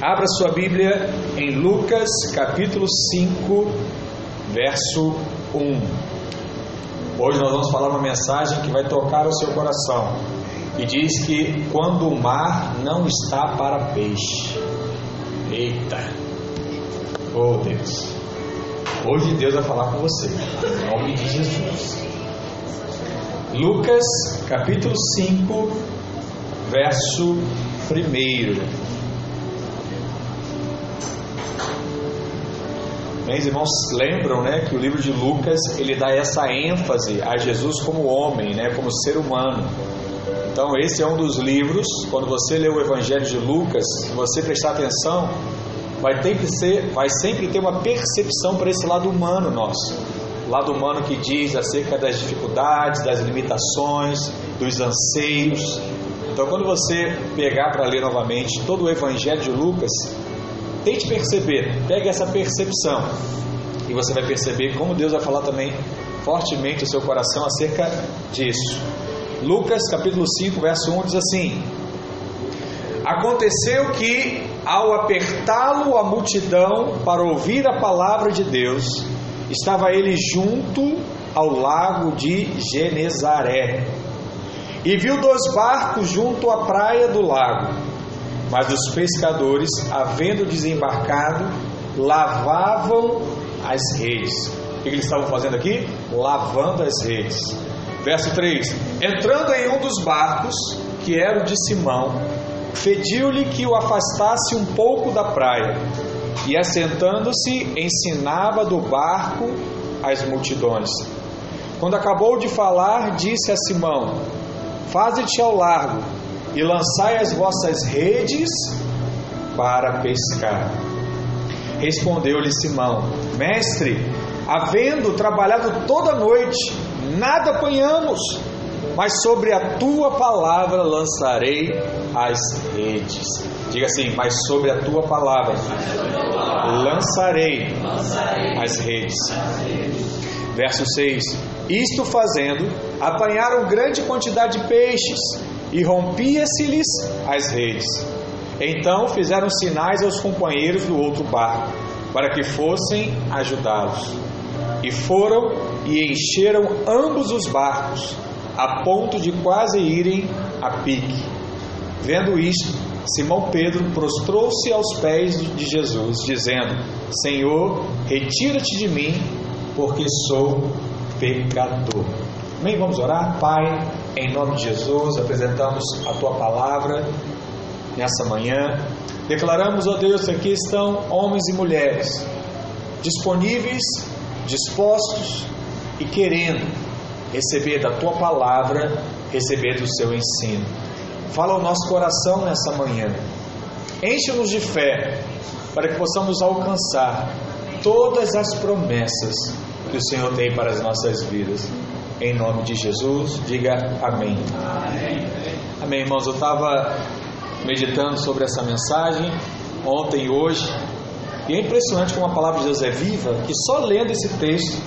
Abra sua Bíblia em Lucas capítulo 5, verso 1. Hoje nós vamos falar uma mensagem que vai tocar o seu coração. E diz que quando o mar não está para peixe. Eita! Oh Deus! Hoje Deus vai falar com você, em nome de Jesus. Lucas capítulo 5, verso 1. Meus irmãos lembram, né, que o livro de Lucas ele dá essa ênfase a Jesus como homem, né, como ser humano. Então esse é um dos livros. Quando você lê o Evangelho de Lucas, se você prestar atenção, vai ter que ser, vai sempre ter uma percepção para esse lado humano nosso, lado humano que diz acerca das dificuldades, das limitações, dos anseios. Então quando você pegar para ler novamente todo o Evangelho de Lucas, Tente perceber, pegue essa percepção. E você vai perceber como Deus vai falar também fortemente o seu coração acerca disso. Lucas capítulo 5, verso 1 diz assim: Aconteceu que, ao apertá-lo a multidão para ouvir a palavra de Deus, estava ele junto ao lago de Genezaré. E viu dois barcos junto à praia do lago mas os pescadores, havendo desembarcado, lavavam as redes. O que eles estavam fazendo aqui? Lavando as redes. Verso 3: Entrando em um dos barcos, que era o de Simão, pediu-lhe que o afastasse um pouco da praia, e assentando-se, ensinava do barco as multidões. Quando acabou de falar, disse a Simão: Faze-te ao largo e lançai as vossas redes para pescar. Respondeu-lhe Simão: Mestre, havendo trabalhado toda noite, nada apanhamos, mas sobre a tua palavra lançarei as redes. Diga assim, mas sobre a tua palavra lançarei as redes. Verso 6: Isto fazendo, apanharam grande quantidade de peixes e rompia-se-lhes as redes. Então fizeram sinais aos companheiros do outro barco, para que fossem ajudá-los. E foram e encheram ambos os barcos, a ponto de quase irem a pique. Vendo isto, Simão Pedro prostrou-se aos pés de Jesus, dizendo: Senhor, retira-te de mim, porque sou pecador. Amém? Vamos orar? Pai, em nome de Jesus, apresentamos a tua palavra nessa manhã. Declaramos, ó Deus, que aqui estão homens e mulheres disponíveis, dispostos e querendo receber da tua palavra, receber do seu ensino. Fala ao nosso coração nessa manhã. Enche-nos de fé para que possamos alcançar todas as promessas que o Senhor tem para as nossas vidas. Em nome de Jesus, diga amém. Amém, amém irmãos. Eu estava meditando sobre essa mensagem ontem e hoje, e é impressionante como a palavra de Deus é viva, que só lendo esse texto,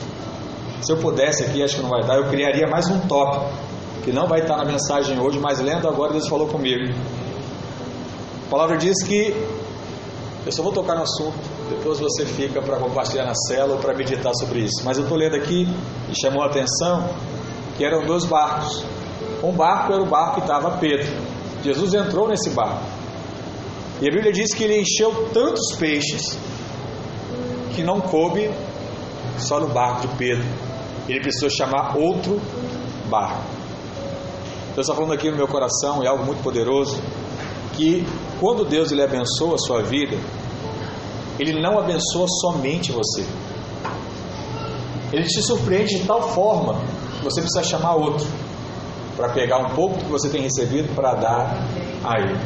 se eu pudesse aqui, acho que não vai dar, eu criaria mais um tópico, que não vai estar na mensagem hoje, mas lendo agora, Deus falou comigo. A palavra diz que, eu só vou tocar no assunto, depois você fica para compartilhar na cela ou para meditar sobre isso. Mas eu estou lendo aqui e chamou a atenção que eram dois barcos. Um barco era o barco que estava Pedro. Jesus entrou nesse barco. E a Bíblia diz que ele encheu tantos peixes que não coube só no barco de Pedro. Ele precisou chamar outro barco. Deus está falando aqui no meu coração, é algo muito poderoso, que quando Deus ele abençoa a sua vida, ele não abençoa somente você. Ele te surpreende de tal forma que você precisa chamar outro para pegar um pouco que você tem recebido para dar a ele.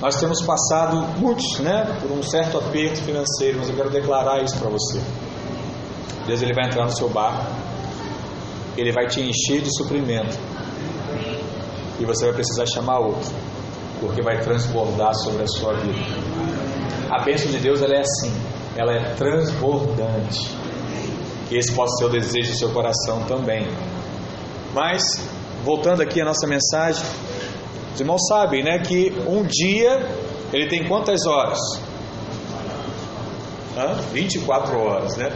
Nós temos passado muitos, né, por um certo aperto financeiro, mas eu quero declarar isso para você. Deus ele vai entrar no seu barco, ele vai te encher de suprimento e você vai precisar chamar outro porque vai transbordar sobre a sua vida. A bênção de Deus ela é assim, ela é transbordante. Que esse possa ser o desejo do seu coração também. Mas, voltando aqui à nossa mensagem, Os irmãos sabem, né, que um dia ele tem quantas horas? Hã? 24 horas, né?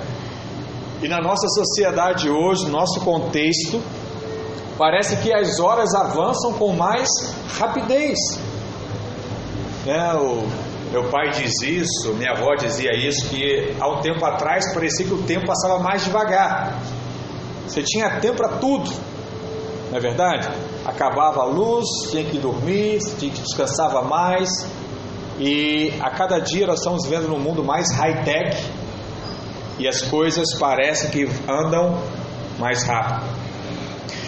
E na nossa sociedade hoje, no nosso contexto, parece que as horas avançam com mais rapidez. Né? O meu pai diz isso, minha avó dizia isso, que há um tempo atrás parecia que o tempo passava mais devagar. Você tinha tempo para tudo, não é verdade? Acabava a luz, tinha que dormir, tinha que descansava mais. E a cada dia nós estamos vivendo num mundo mais high-tech e as coisas parecem que andam mais rápido.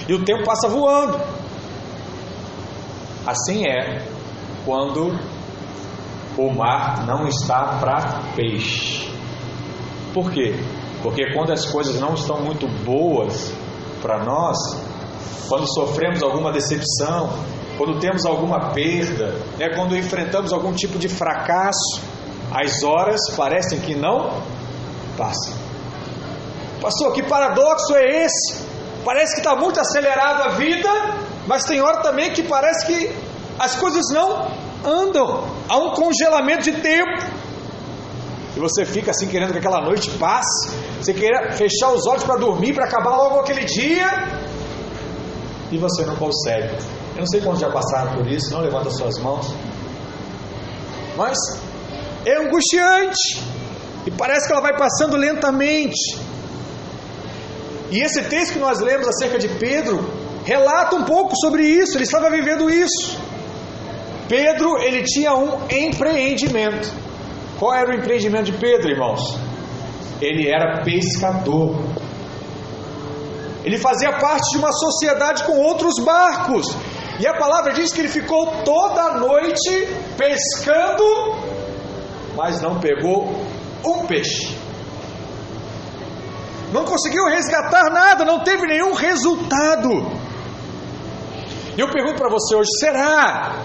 E o tempo passa voando. Assim é quando o mar não está para peixe. Por quê? Porque quando as coisas não estão muito boas para nós, quando sofremos alguma decepção, quando temos alguma perda, né, quando enfrentamos algum tipo de fracasso, as horas parecem que não passam. Pastor, que paradoxo é esse? Parece que está muito acelerado a vida, mas tem hora também que parece que as coisas não andam. Há um congelamento de tempo. E você fica assim querendo que aquela noite passe. Você quer fechar os olhos para dormir, para acabar logo aquele dia. E você não consegue. Eu não sei quantos já passaram por isso, não levanta suas mãos. Mas é angustiante. E parece que ela vai passando lentamente. E esse texto que nós lemos acerca de Pedro relata um pouco sobre isso. Ele estava vivendo isso. Pedro, ele tinha um empreendimento. Qual era o empreendimento de Pedro, irmãos? Ele era pescador. Ele fazia parte de uma sociedade com outros barcos. E a palavra diz que ele ficou toda a noite pescando, mas não pegou um peixe. Não conseguiu resgatar nada, não teve nenhum resultado. E eu pergunto para você hoje: será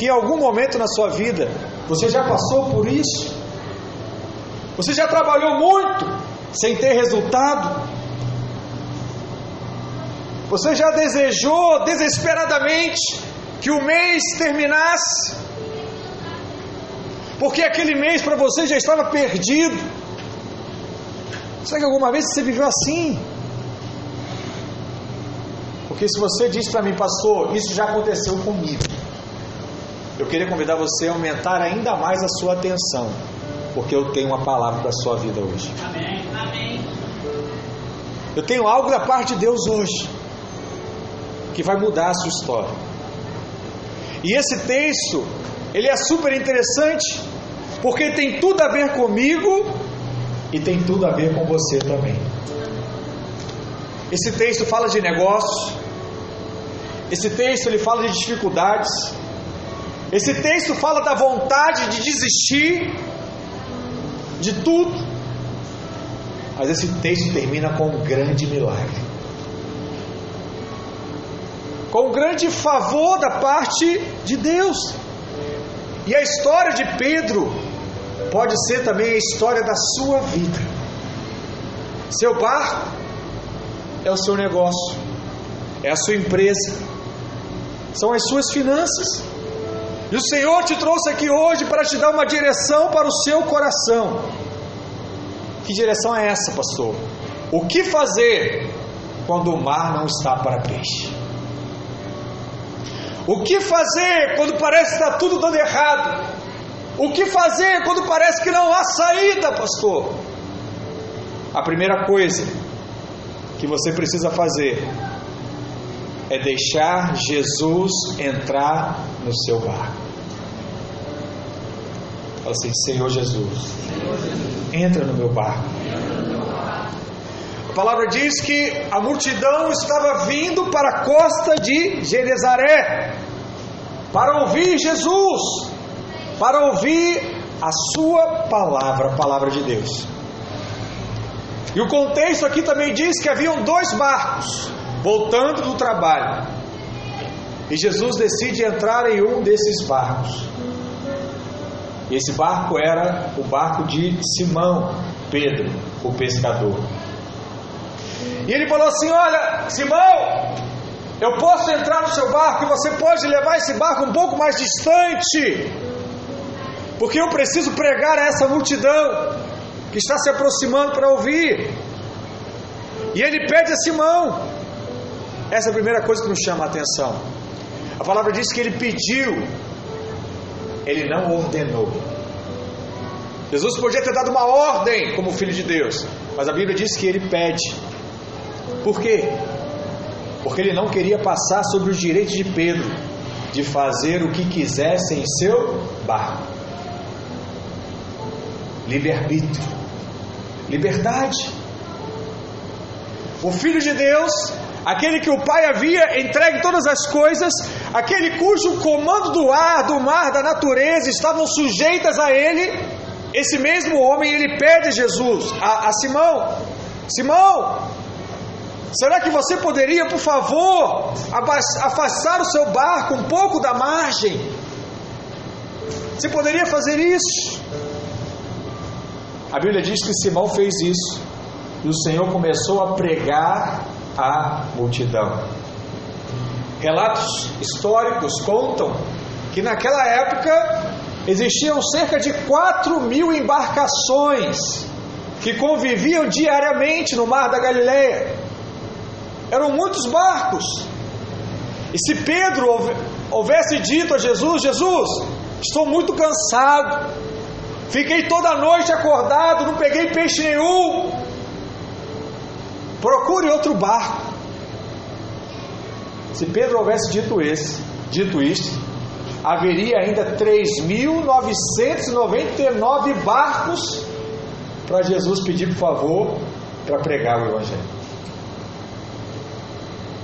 que em algum momento na sua vida você já passou por isso? Você já trabalhou muito sem ter resultado? Você já desejou desesperadamente que o mês terminasse? Porque aquele mês para você já estava perdido. Será que alguma vez você viveu assim? Porque se você diz para mim, pastor, isso já aconteceu comigo. Eu queria convidar você a aumentar ainda mais a sua atenção, porque eu tenho uma palavra para a sua vida hoje. Amém. Amém. Eu tenho algo da parte de Deus hoje que vai mudar a sua história. E esse texto, ele é super interessante, porque tem tudo a ver comigo e tem tudo a ver com você também. Esse texto fala de negócios. Esse texto ele fala de dificuldades. Esse texto fala da vontade de desistir de tudo. Mas esse texto termina com um grande milagre. Com um grande favor da parte de Deus. E a história de Pedro pode ser também a história da sua vida. Seu barco é o seu negócio, é a sua empresa, são as suas finanças. E o Senhor te trouxe aqui hoje para te dar uma direção para o seu coração. Que direção é essa, pastor? O que fazer quando o mar não está para peixe? O que fazer quando parece que está tudo dando errado? O que fazer quando parece que não há saída, pastor? A primeira coisa que você precisa fazer é deixar Jesus entrar no seu barco. Fala assim: Senhor Jesus, entra no meu barco. A palavra diz que a multidão estava vindo para a costa de Genezaré para ouvir Jesus para ouvir a sua palavra, a palavra de Deus. E o contexto aqui também diz que haviam dois barcos voltando do trabalho. E Jesus decide entrar em um desses barcos. E esse barco era o barco de Simão, Pedro, o pescador. E ele falou assim: Olha, Simão, Eu posso entrar no seu barco e você pode levar esse barco um pouco mais distante, porque eu preciso pregar a essa multidão que está se aproximando para ouvir. E ele pede a Simão. Essa é a primeira coisa que nos chama a atenção. A palavra diz que ele pediu, ele não ordenou. Jesus podia ter dado uma ordem como filho de Deus, mas a Bíblia diz que ele pede. Por quê? Porque ele não queria passar sobre os direitos de Pedro de fazer o que quisesse em seu barco. Livre-arbítrio, liberdade. O Filho de Deus, aquele que o Pai havia entregue todas as coisas, aquele cujo comando do ar, do mar, da natureza estavam sujeitas a ele, esse mesmo homem ele pede a Jesus, a, a Simão: Simão, será que você poderia, por favor, afastar o seu barco um pouco da margem? Você poderia fazer isso? A Bíblia diz que Simão fez isso e o Senhor começou a pregar à multidão. Relatos históricos contam que naquela época existiam cerca de 4 mil embarcações que conviviam diariamente no mar da Galileia. Eram muitos barcos. E se Pedro houvesse dito a Jesus: Jesus, estou muito cansado, fiquei toda noite acordado, não peguei peixe nenhum, procure outro barco. Se Pedro houvesse dito esse, dito isto, haveria ainda 3.999 barcos para Jesus pedir por favor para pregar o Evangelho.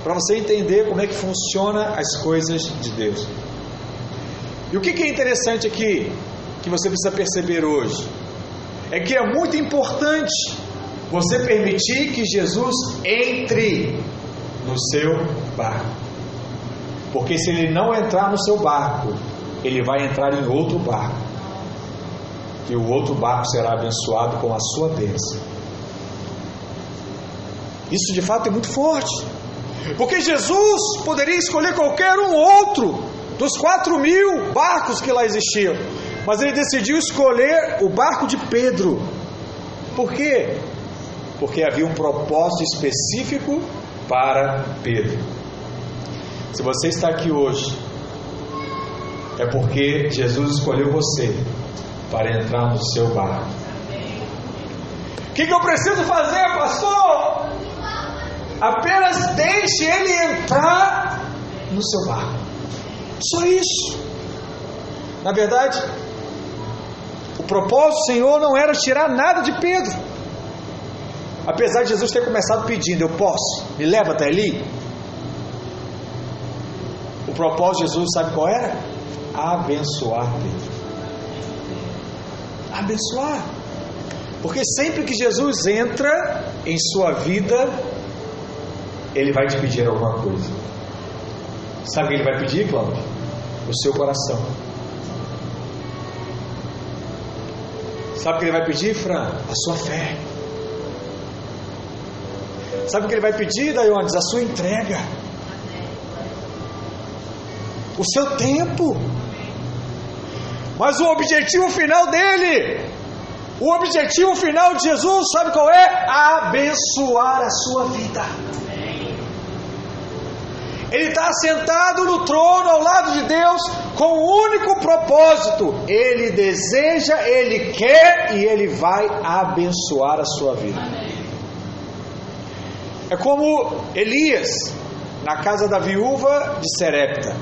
Para você entender como é que funciona as coisas de Deus. E o que é interessante aqui, que você precisa perceber hoje, é que é muito importante você permitir que Jesus entre no seu barco. Porque se ele não entrar no seu barco, ele vai entrar em outro barco. E o outro barco será abençoado com a sua bênção. Isso de fato é muito forte. Porque Jesus poderia escolher qualquer um outro dos quatro mil barcos que lá existiam. Mas ele decidiu escolher o barco de Pedro. Por quê? Porque havia um propósito específico para Pedro. Se você está aqui hoje, é porque Jesus escolheu você para entrar no seu barco. O que, que eu preciso fazer, pastor? Apenas deixe ele entrar no seu barco. Só isso. Na verdade, o propósito do Senhor não era tirar nada de Pedro. Apesar de Jesus ter começado pedindo, eu posso, me leva até ali. O propósito de Jesus, sabe qual era? Abençoar Pedro. Abençoar. Porque sempre que Jesus entra em sua vida, ele vai te pedir alguma coisa. Sabe o que ele vai pedir, Cláudio? O seu coração. Sabe o que ele vai pedir, Fran? A sua fé. Sabe o que ele vai pedir, Daiones? A sua entrega. O seu tempo. Mas o objetivo final dele, o objetivo final de Jesus, sabe qual é? Abençoar a sua vida. Ele está sentado no trono ao lado de Deus com o um único propósito: ele deseja, ele quer e ele vai abençoar a sua vida. É como Elias na casa da viúva de Serepta.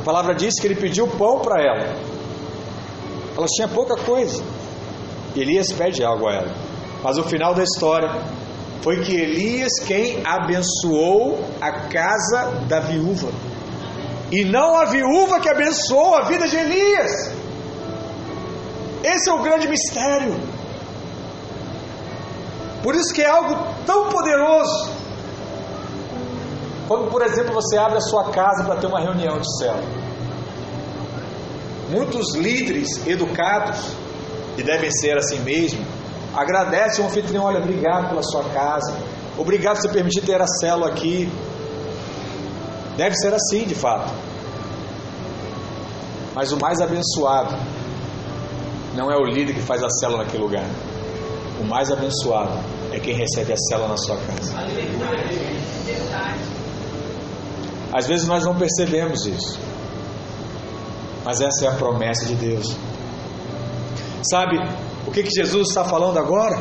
A palavra diz que ele pediu pão para ela. Ela tinha pouca coisa. Elias pede algo a ela. Mas o final da história foi que Elias quem abençoou a casa da viúva. E não a viúva que abençoou a vida de Elias. Esse é o grande mistério. Por isso que é algo tão poderoso. Quando, por exemplo, você abre a sua casa para ter uma reunião de céu. Muitos líderes educados, e devem ser assim mesmo, agradecem ao anfitrião, olha, obrigado pela sua casa, obrigado por você permitir ter a célula aqui. Deve ser assim, de fato. Mas o mais abençoado não é o líder que faz a célula naquele lugar. O mais abençoado é quem recebe a célula na sua casa. Às vezes nós não percebemos isso. Mas essa é a promessa de Deus. Sabe o que, que Jesus está falando agora?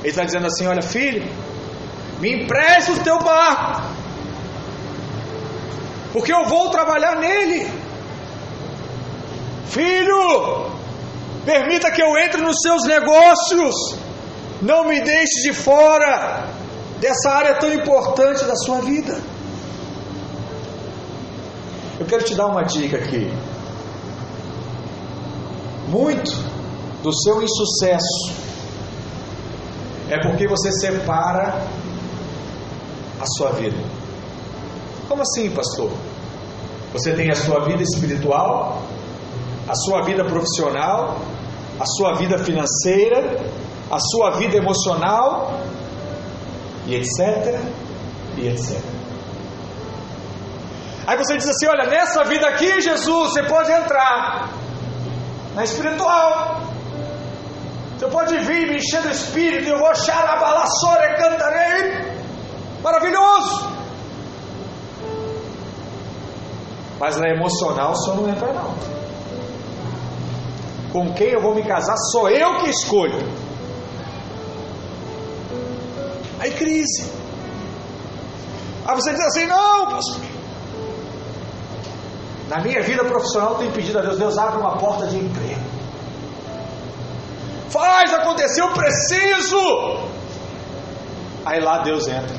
Ele está dizendo assim: Olha, filho, me empreste o teu barco, porque eu vou trabalhar nele. Filho, permita que eu entre nos seus negócios, não me deixe de fora dessa área tão importante da sua vida. Eu quero te dar uma dica aqui. Muito do seu insucesso é porque você separa a sua vida. Como assim, pastor? Você tem a sua vida espiritual, a sua vida profissional, a sua vida financeira, a sua vida emocional, e etc. E etc. Aí você diz assim: olha, nessa vida aqui, Jesus, você pode entrar na espiritual. Você pode vir me encher do espírito, eu vou achar a balaçora e cantarei. Maravilhoso! Mas na emocional só não entra não. Com quem eu vou me casar sou eu que escolho. Aí crise. Aí você diz assim, não, pastor. Na minha vida profissional eu tenho pedido a Deus, Deus abre uma porta de emprego. Faz acontecer, eu preciso. Aí lá Deus entra.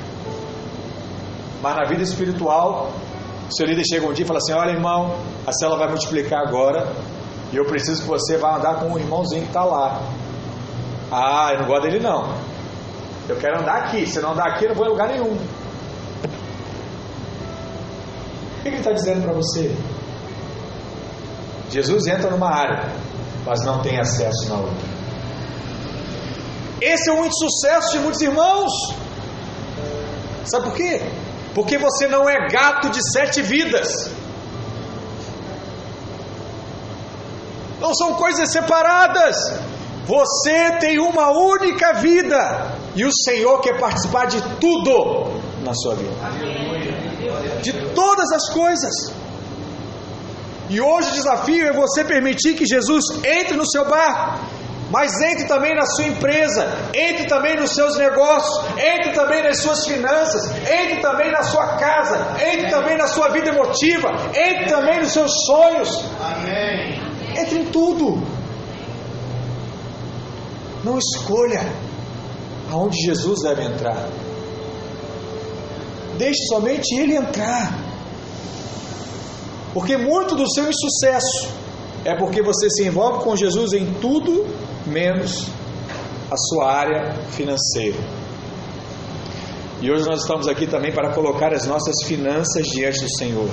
Mas na vida espiritual, o seu líder chega um dia e fala assim: Olha, irmão, a célula vai multiplicar agora. E eu preciso que você vá andar com o irmãozinho que está lá. Ah, eu não gosto dele não. Eu quero andar aqui. Se não andar aqui, eu não vou em lugar nenhum. O que ele está dizendo para você? Jesus entra numa área, mas não tem acesso na outra. Esse é um insucesso de muitos irmãos. Sabe por quê? Porque você não é gato de sete vidas. Não são coisas separadas. Você tem uma única vida. E o Senhor quer participar de tudo na sua vida. De todas as coisas. E hoje o desafio é você permitir que Jesus entre no seu barco, mas entre também na sua empresa, entre também nos seus negócios, entre também nas suas finanças, entre também na sua casa, entre também na sua vida emotiva, entre também nos seus sonhos. Amém. Entre em tudo. Não escolha aonde Jesus deve entrar. Deixe somente Ele entrar. Porque muito do seu insucesso é porque você se envolve com Jesus em tudo menos a sua área financeira. E hoje nós estamos aqui também para colocar as nossas finanças diante do Senhor.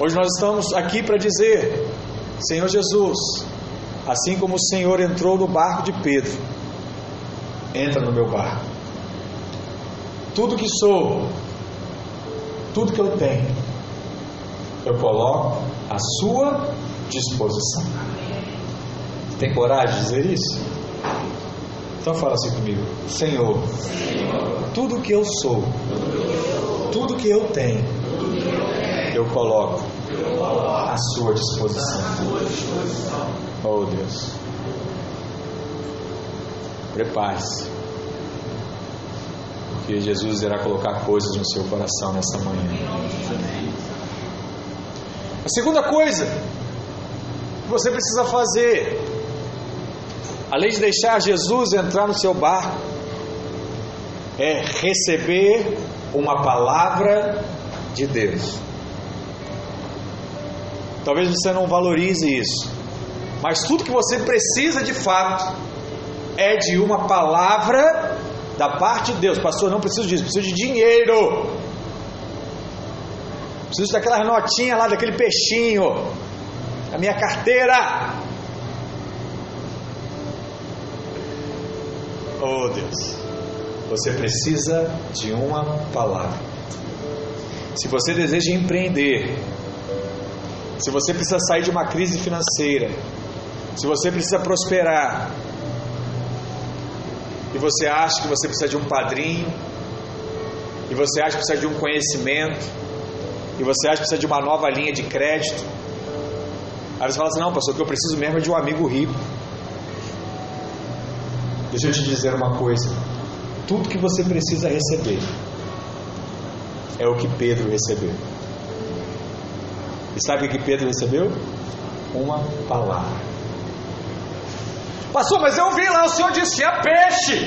Hoje nós estamos aqui para dizer: Senhor Jesus, assim como o Senhor entrou no barco de Pedro, entra no meu barco. Tudo que sou, tudo que eu tenho, eu coloco à sua disposição. Tem coragem de dizer isso? Então fala assim comigo: Senhor, tudo que eu sou, tudo que eu tenho, eu coloco à sua disposição. Oh Deus. Prepare-se. Porque Jesus irá colocar coisas no seu coração nessa manhã. A segunda coisa que você precisa fazer, além de deixar Jesus entrar no seu barco, é receber uma palavra de Deus. Talvez você não valorize isso, mas tudo que você precisa de fato é de uma palavra da parte de Deus. Pastor, não preciso disso, preciso de dinheiro. Preciso daquelas notinhas lá, daquele peixinho. A minha carteira. Oh Deus. Você precisa de uma palavra. Se você deseja empreender, se você precisa sair de uma crise financeira, se você precisa prosperar, e você acha que você precisa de um padrinho, e você acha que precisa de um conhecimento, e você acha que precisa de uma nova linha de crédito, aí você fala assim: não, pastor, o que eu preciso mesmo é de um amigo rico. Deixa eu te dizer uma coisa: tudo que você precisa receber é o que Pedro recebeu. E sabe o que Pedro recebeu? Uma palavra. Pastor, mas eu vi lá, o senhor disse é peixe.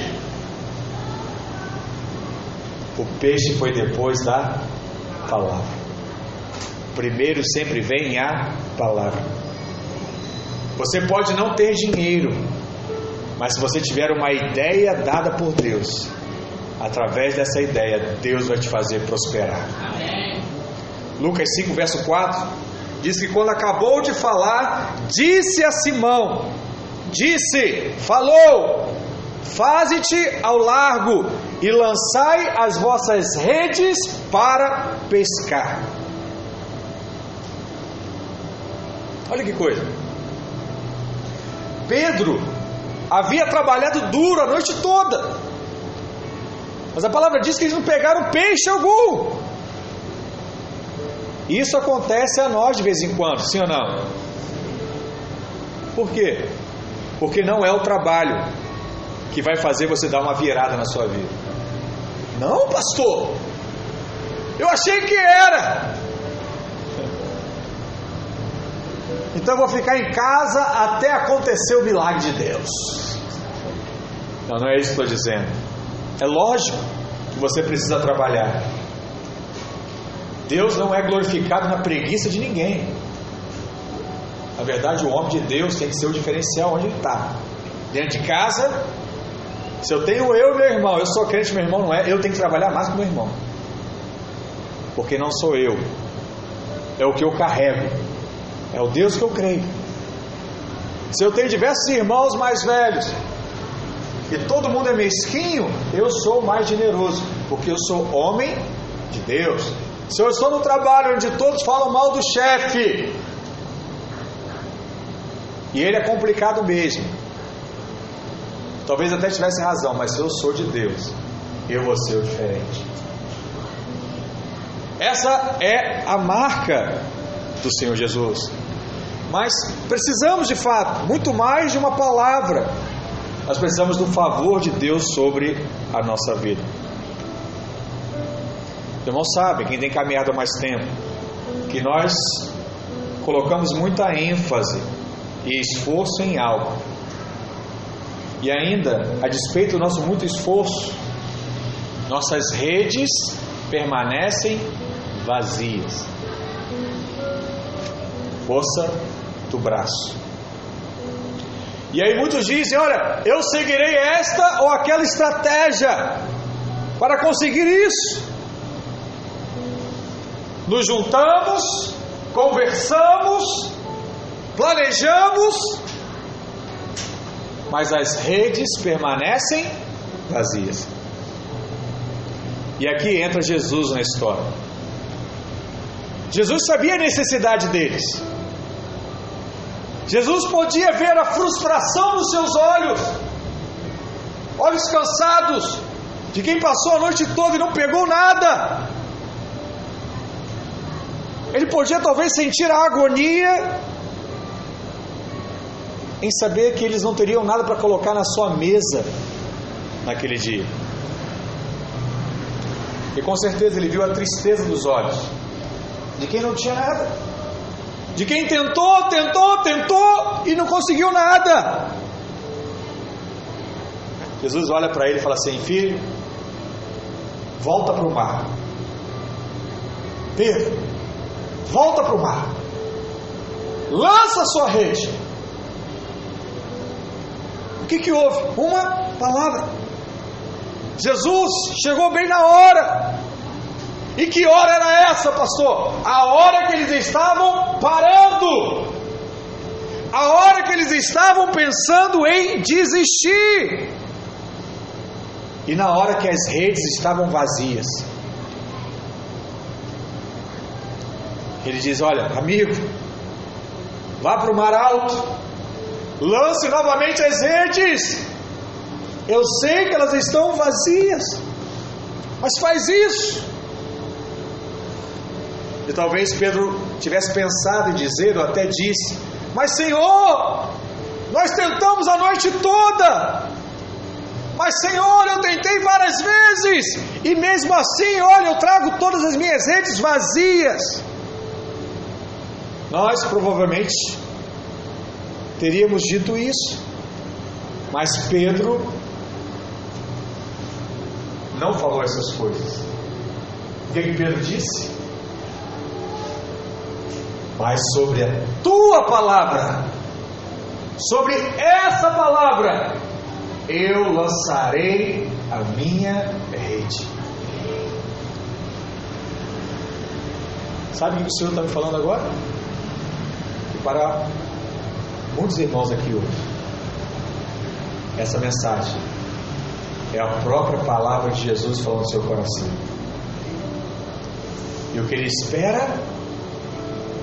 O peixe foi depois da palavra. Primeiro sempre vem a palavra. Você pode não ter dinheiro, mas se você tiver uma ideia dada por Deus, através dessa ideia, Deus vai te fazer prosperar. Amém. Lucas 5, verso 4, diz que quando acabou de falar, disse a Simão: Disse, falou, faze-te ao largo e lançai as vossas redes para pescar. Olha que coisa. Pedro havia trabalhado duro a noite toda. Mas a palavra diz que eles não pegaram peixe algum. Isso acontece a nós de vez em quando, sim ou não? Por quê? Porque não é o trabalho que vai fazer você dar uma virada na sua vida. Não, pastor. Eu achei que era. Então eu vou ficar em casa até acontecer o milagre de Deus. Não, não é isso que estou dizendo. É lógico que você precisa trabalhar. Deus não é glorificado na preguiça de ninguém. Na verdade, o homem de Deus tem que ser o diferencial onde ele está. Dentro de casa, se eu tenho eu e meu irmão, eu sou crente, meu irmão não é, eu tenho que trabalhar mais que meu irmão. Porque não sou eu, é o que eu carrego. É o Deus que eu creio. Se eu tenho diversos irmãos mais velhos e todo mundo é mesquinho, eu sou mais generoso, porque eu sou homem de Deus. Se eu estou no trabalho onde todos falam mal do chefe, e ele é complicado mesmo, talvez até tivesse razão, mas eu sou de Deus, eu vou ser o diferente. Essa é a marca do Senhor Jesus. Mas precisamos de fato, muito mais de uma palavra. Nós precisamos do favor de Deus sobre a nossa vida. Os irmãos sabem, quem tem caminhado há mais tempo, que nós colocamos muita ênfase e esforço em algo. E ainda, a despeito do nosso muito esforço, nossas redes permanecem vazias. Força do braço. E aí muitos dizem: olha, eu seguirei esta ou aquela estratégia para conseguir isso. Nos juntamos, conversamos, planejamos, mas as redes permanecem vazias. E aqui entra Jesus na história. Jesus sabia a necessidade deles. Jesus podia ver a frustração nos seus olhos, olhos cansados, de quem passou a noite toda e não pegou nada. Ele podia talvez sentir a agonia em saber que eles não teriam nada para colocar na sua mesa naquele dia. E com certeza ele viu a tristeza dos olhos de quem não tinha nada, de quem tentou, tentou, tentou e não conseguiu nada. Jesus olha para ele e fala assim: Filho, volta para o mar. Pedro, volta para o mar. Lança a sua rede que, que houve? Uma palavra. Jesus chegou bem na hora. E que hora era essa, pastor? A hora que eles estavam parando. A hora que eles estavam pensando em desistir. E na hora que as redes estavam vazias. Ele diz: Olha, amigo, vá para o mar alto, lance novamente as redes. Eu sei que elas estão vazias, mas faz isso. E talvez Pedro tivesse pensado em dizer, ou até disse: Mas Senhor, nós tentamos a noite toda, mas Senhor, eu tentei várias vezes, e mesmo assim, olha, eu trago todas as minhas redes vazias. Nós provavelmente teríamos dito isso, mas Pedro não falou essas coisas. O que, que Pedro disse? Mas sobre a tua palavra, sobre essa palavra, eu lançarei a minha rede. Sabe o que o Senhor está me falando agora? E para muitos irmãos aqui hoje, essa mensagem é a própria palavra de Jesus falando no seu coração. E o que ele espera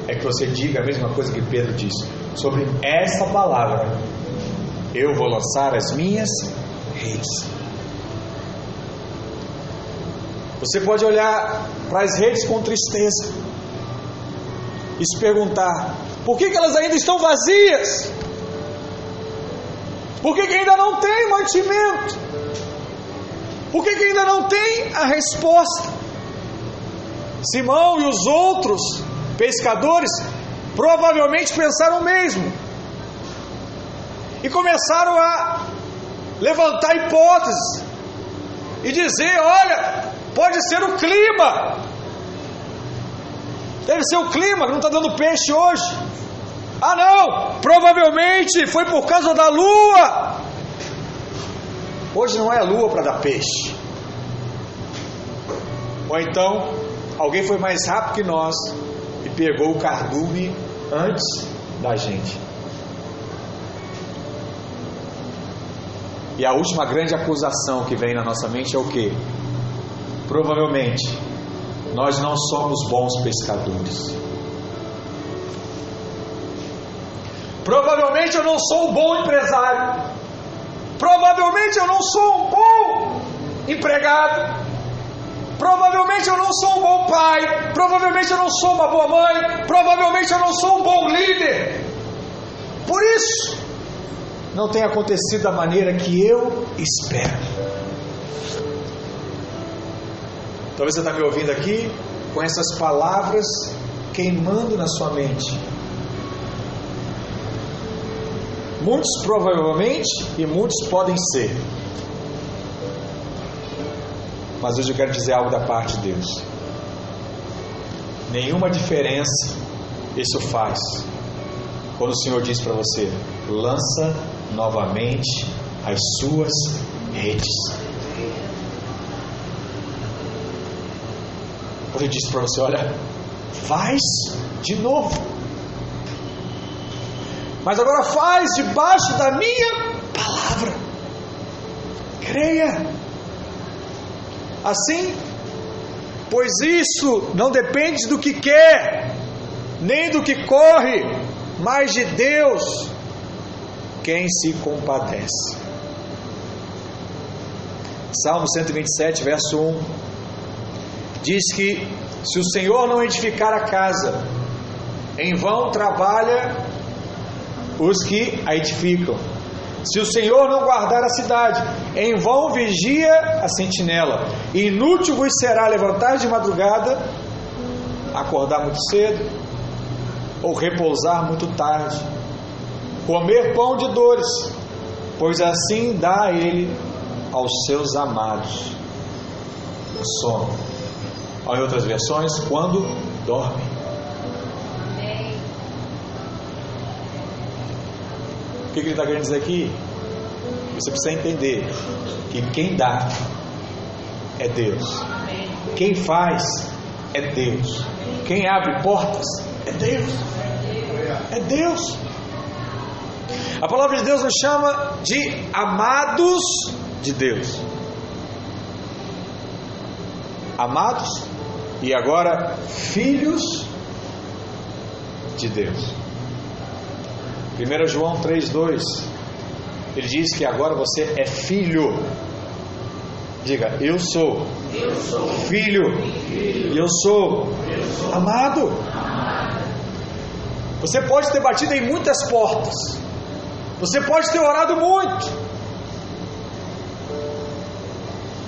é que você diga a mesma coisa que Pedro disse. Sobre essa palavra, eu vou lançar as minhas redes. Você pode olhar para as redes com tristeza e se perguntar: por que, que elas ainda estão vazias? Por que, que ainda não tem mantimento? Por que, que ainda não tem a resposta? Simão e os outros pescadores provavelmente pensaram o mesmo e começaram a levantar hipóteses e dizer: olha, pode ser o clima, deve ser o clima que não está dando peixe hoje. Ah, não, provavelmente foi por causa da lua. Hoje não é a lua para dar peixe. Ou então, alguém foi mais rápido que nós e pegou o cardume antes da gente. E a última grande acusação que vem na nossa mente é o que? Provavelmente, nós não somos bons pescadores. Provavelmente eu não sou um bom empresário. Provavelmente eu não sou um bom empregado. Provavelmente eu não sou um bom pai. Provavelmente eu não sou uma boa mãe. Provavelmente eu não sou um bom líder. Por isso, não tem acontecido da maneira que eu espero. Talvez você está me ouvindo aqui com essas palavras queimando na sua mente. Muitos provavelmente e muitos podem ser. Mas hoje eu quero dizer algo da parte de Deus. Nenhuma diferença isso faz quando o Senhor diz para você: lança novamente as suas redes. Ele diz para você: olha, faz de novo. Mas agora faz debaixo da minha palavra. Creia. Assim, pois isso não depende do que quer, nem do que corre, mas de Deus quem se compadece. Salmo 127, verso 1 diz que se o Senhor não edificar a casa, em vão trabalha os que a edificam. Se o Senhor não guardar a cidade, em vão vigia a sentinela. Inútil vos será levantar de madrugada, acordar muito cedo, ou repousar muito tarde, comer pão de dores, pois assim dá ele aos seus amados o sono. Em outras versões, quando dorme. O que ele está querendo dizer aqui? Você precisa entender que quem dá é Deus. Quem faz é Deus. Quem abre portas é Deus. É Deus. A palavra de Deus nos chama de amados de Deus. Amados e agora filhos de Deus. 1 João 3,2 ele diz que agora você é filho. Diga, eu sou, eu sou filho, filho. eu sou, Eu sou amado. amado. Você pode ter batido em muitas portas, você pode ter orado muito,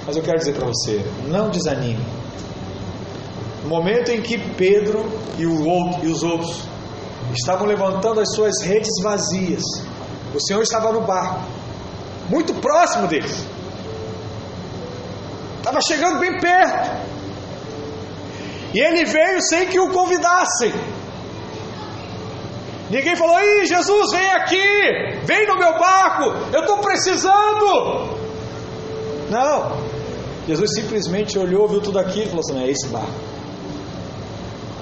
mas eu quero dizer para você: não desanime. No momento em que Pedro e, outro, e os outros estavam levantando as suas redes vazias, o Senhor estava no barco, muito próximo deles, estava chegando bem perto, e ele veio sem que o convidassem. Ninguém falou: Ih, Jesus, vem aqui, vem no meu barco, eu estou precisando. Não, Jesus simplesmente olhou, viu tudo aquilo e falou assim: É esse barco.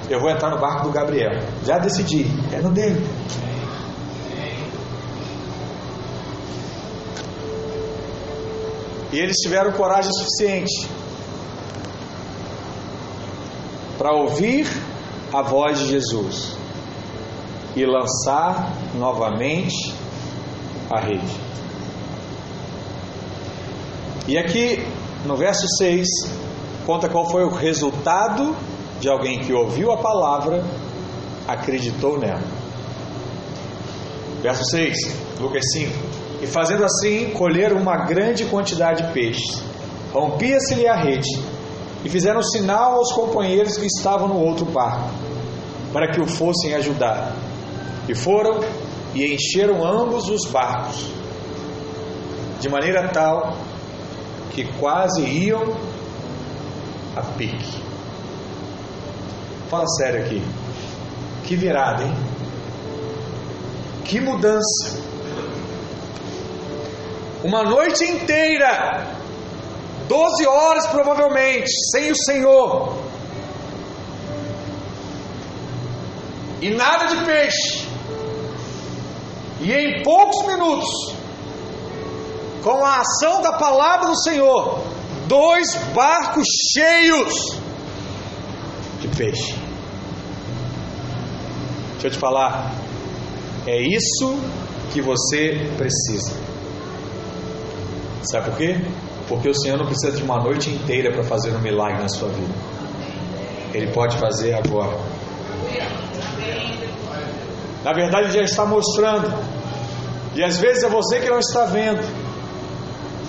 Eu vou entrar no barco do Gabriel. Já decidi, é no dele. E eles tiveram coragem suficiente para ouvir a voz de Jesus e lançar novamente a rede. E aqui no verso 6 conta qual foi o resultado de alguém que ouviu a palavra, acreditou nela. Verso 6, Lucas 5. E fazendo assim, colheram uma grande quantidade de peixes. Rompia-se-lhe a rede, e fizeram sinal aos companheiros que estavam no outro barco, para que o fossem ajudar. E foram e encheram ambos os barcos, de maneira tal que quase iam a pique. Fala sério aqui. Que virada, hein? Que mudança. Uma noite inteira, 12 horas provavelmente, sem o Senhor. E nada de peixe. E em poucos minutos, com a ação da palavra do Senhor, dois barcos cheios de peixe. Deixa eu te falar, é isso que você precisa. Sabe por quê? Porque o Senhor não precisa de uma noite inteira para fazer um milagre na sua vida. Ele pode fazer agora. Na verdade, Ele já está mostrando. E às vezes é você que não está vendo.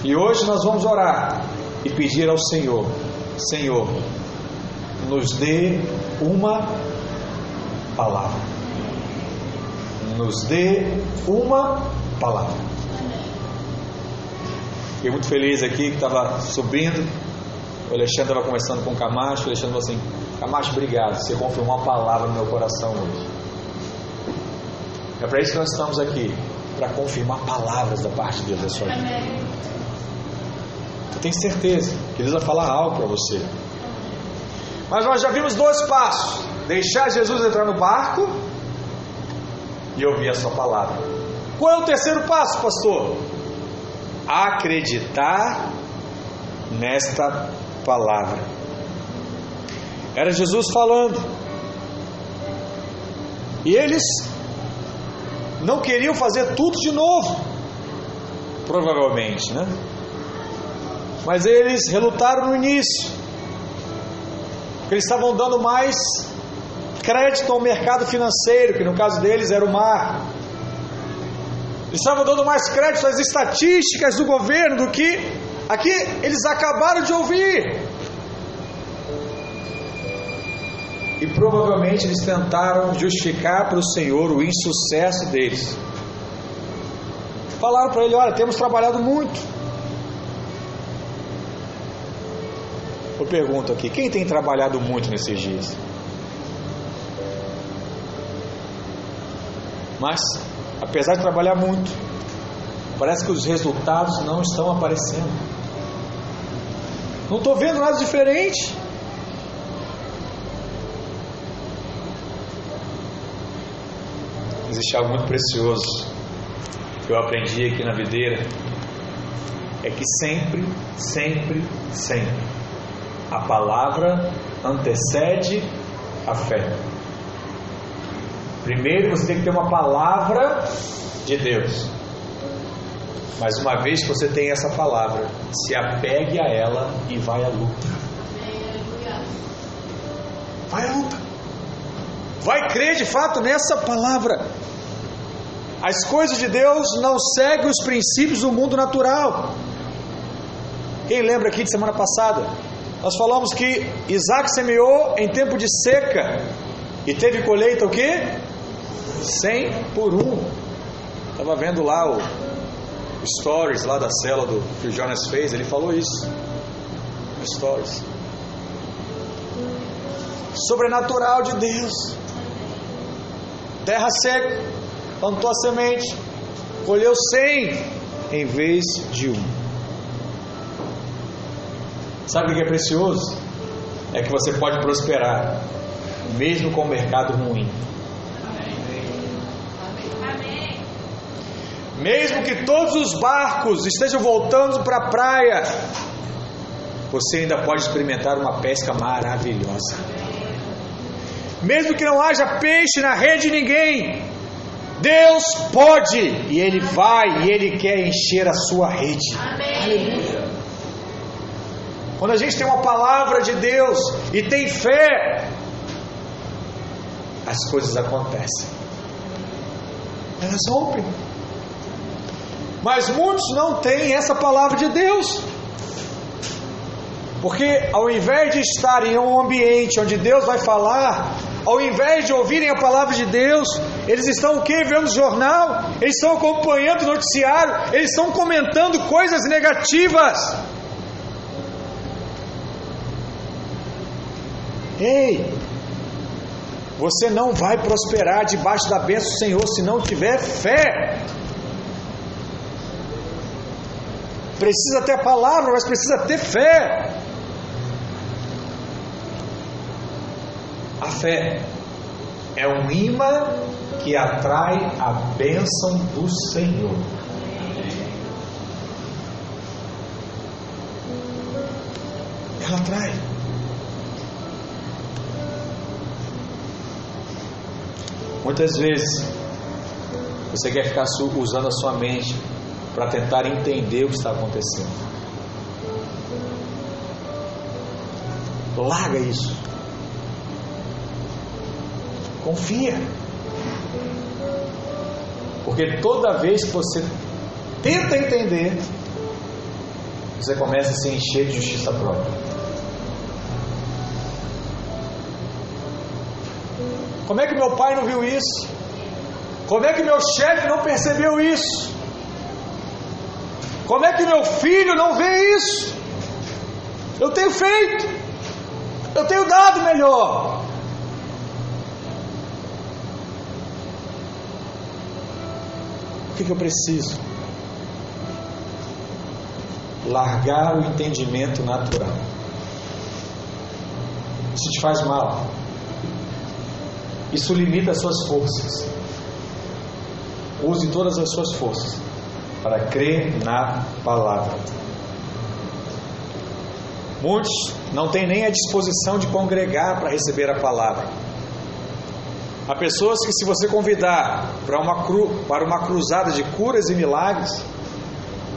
E hoje nós vamos orar e pedir ao Senhor: Senhor, nos dê uma palavra. Nos dê uma palavra. Fiquei muito feliz aqui que estava subindo. O Alexandre estava conversando com o Camacho. O Alexandre falou assim: Camacho, obrigado. Você confirmou uma palavra no meu coração hoje. É para isso que nós estamos aqui para confirmar palavras da parte de Deus na sua vida. Eu tenho certeza que Deus vai falar algo para você. Mas nós já vimos dois passos: deixar Jesus entrar no barco e ouvir a sua palavra. Qual é o terceiro passo, pastor? Acreditar nesta palavra. Era Jesus falando. E eles não queriam fazer tudo de novo, provavelmente, né? Mas eles relutaram no início, porque eles estavam dando mais crédito ao mercado financeiro, que no caso deles era o mar. Eles estavam dando mais crédito às estatísticas do governo do que aqui eles acabaram de ouvir. E provavelmente eles tentaram justificar para o Senhor o insucesso deles. Falaram para ele: Olha, temos trabalhado muito. Eu pergunto aqui: quem tem trabalhado muito nesses dias? Mas, apesar de trabalhar muito, parece que os resultados não estão aparecendo. Não estou vendo nada diferente. Existe algo muito precioso que eu aprendi aqui na videira. É que sempre, sempre, sempre a palavra antecede a fé. Primeiro você tem que ter uma palavra de Deus. Mas uma vez que você tem essa palavra, se apegue a ela e vai à luta. Vai à luta. Vai crer de fato nessa palavra. As coisas de Deus não seguem os princípios do mundo natural. Quem lembra aqui de semana passada? Nós falamos que Isaac semeou em tempo de seca e teve colheita o quê? 100 por um. Estava vendo lá o, stories lá da cela do, que o Jonas fez, ele falou isso. Stories. Sobrenatural de Deus. Terra seca, plantou a semente, colheu cem em vez de um. Sabe o que é precioso? É que você pode prosperar, mesmo com o mercado ruim. Mesmo que todos os barcos estejam voltando para a praia, você ainda pode experimentar uma pesca maravilhosa. Mesmo que não haja peixe na rede de ninguém, Deus pode e Ele vai e Ele quer encher a sua rede. Amém. Quando a gente tem uma palavra de Deus e tem fé, as coisas acontecem. Elas rompem. Mas muitos não têm essa palavra de Deus. Porque ao invés de estar em um ambiente onde Deus vai falar, ao invés de ouvirem a palavra de Deus, eles estão o que? Vendo jornal, eles estão acompanhando o noticiário, eles estão comentando coisas negativas. Ei, você não vai prosperar debaixo da bênção do Senhor se não tiver fé. Precisa ter a palavra, mas precisa ter fé. A fé é um imã que atrai a bênção do Senhor. Ela atrai. Muitas vezes você quer ficar usando a sua mente para tentar entender o que está acontecendo. Larga isso. Confia. Porque toda vez que você tenta entender, você começa a se encher de justiça própria. Como é que meu pai não viu isso? Como é que meu chefe não percebeu isso? Como é que meu filho não vê isso? Eu tenho feito, eu tenho dado melhor. O que, que eu preciso? Largar o entendimento natural. Isso te faz mal. Isso limita as suas forças. Use todas as suas forças para crer na palavra. Muitos não têm nem a disposição de congregar para receber a palavra. Há pessoas que, se você convidar para uma, cru, para uma cruzada de curas e milagres,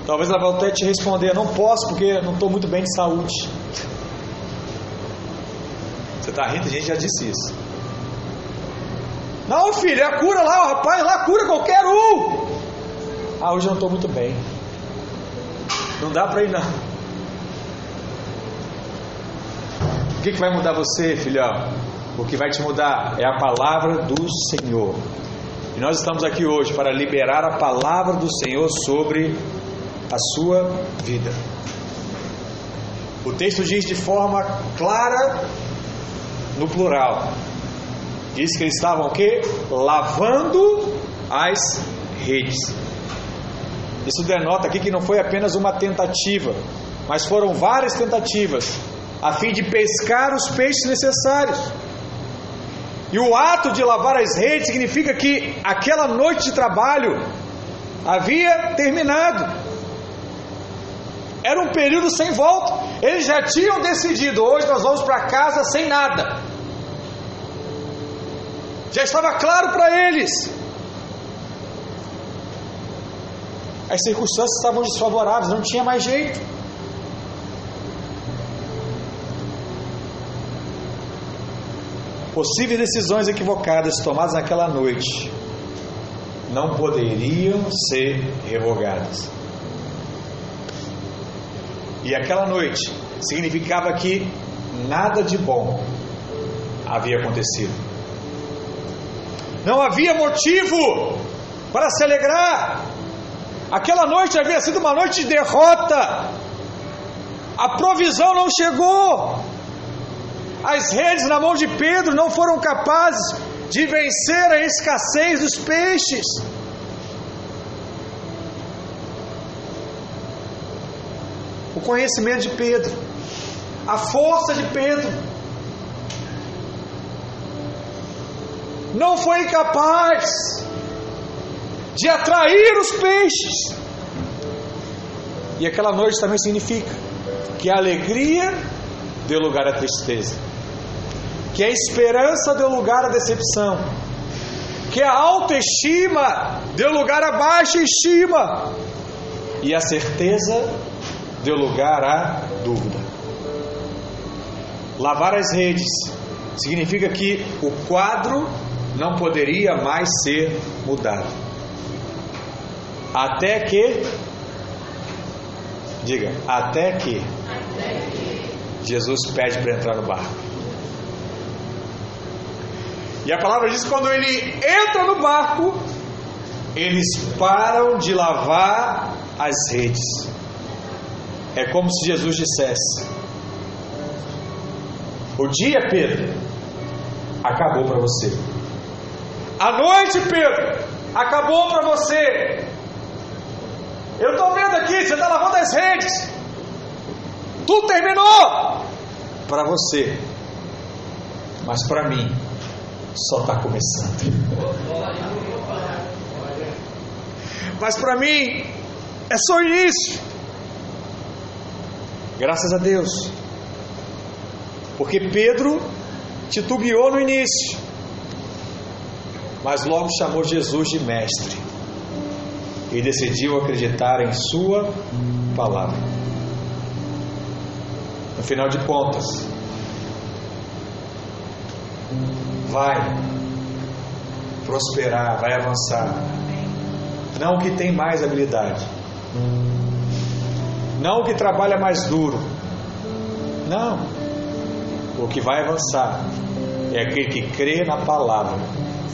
talvez ela vá até te responder: Não posso porque não estou muito bem de saúde. Você está rindo? A gente já disse isso. Não, filho, é a cura lá, o rapaz lá cura qualquer um. Ah, hoje eu não estou muito bem. Não dá para ir não. O que, que vai mudar você, filhão? O que vai te mudar é a palavra do Senhor. E nós estamos aqui hoje para liberar a palavra do Senhor sobre a sua vida. O texto diz de forma clara, no plural, diz que eles estavam o quê? Lavando as redes. Isso denota aqui que não foi apenas uma tentativa, mas foram várias tentativas a fim de pescar os peixes necessários. E o ato de lavar as redes significa que aquela noite de trabalho havia terminado. Era um período sem volta. Eles já tinham decidido: hoje nós vamos para casa sem nada. Já estava claro para eles. As circunstâncias estavam desfavoráveis, não tinha mais jeito. Possíveis decisões equivocadas tomadas naquela noite não poderiam ser revogadas. E aquela noite significava que nada de bom havia acontecido. Não havia motivo para se alegrar. Aquela noite havia sido uma noite de derrota. A provisão não chegou. As redes na mão de Pedro não foram capazes de vencer a escassez dos peixes. O conhecimento de Pedro, a força de Pedro, não foi capaz de atrair os peixes. E aquela noite também significa que a alegria deu lugar à tristeza, que a esperança deu lugar à decepção, que a autoestima deu lugar à baixa estima e a certeza deu lugar à dúvida. Lavar as redes significa que o quadro não poderia mais ser mudado. Até que, diga, até que, Jesus pede para entrar no barco. E a palavra diz que quando ele entra no barco, eles param de lavar as redes. É como se Jesus dissesse: O dia, Pedro, acabou para você. A noite, Pedro, acabou para você. Eu estou vendo aqui, você está lavando as redes. Tudo terminou para você, mas para mim só está começando. Mas para mim é só o início. Graças a Deus, porque Pedro titubeou no início, mas logo chamou Jesus de mestre e decidiu acreditar em Sua palavra. No final de contas, vai prosperar, vai avançar. Não o que tem mais habilidade, não o que trabalha mais duro, não. O que vai avançar é aquele que crê na palavra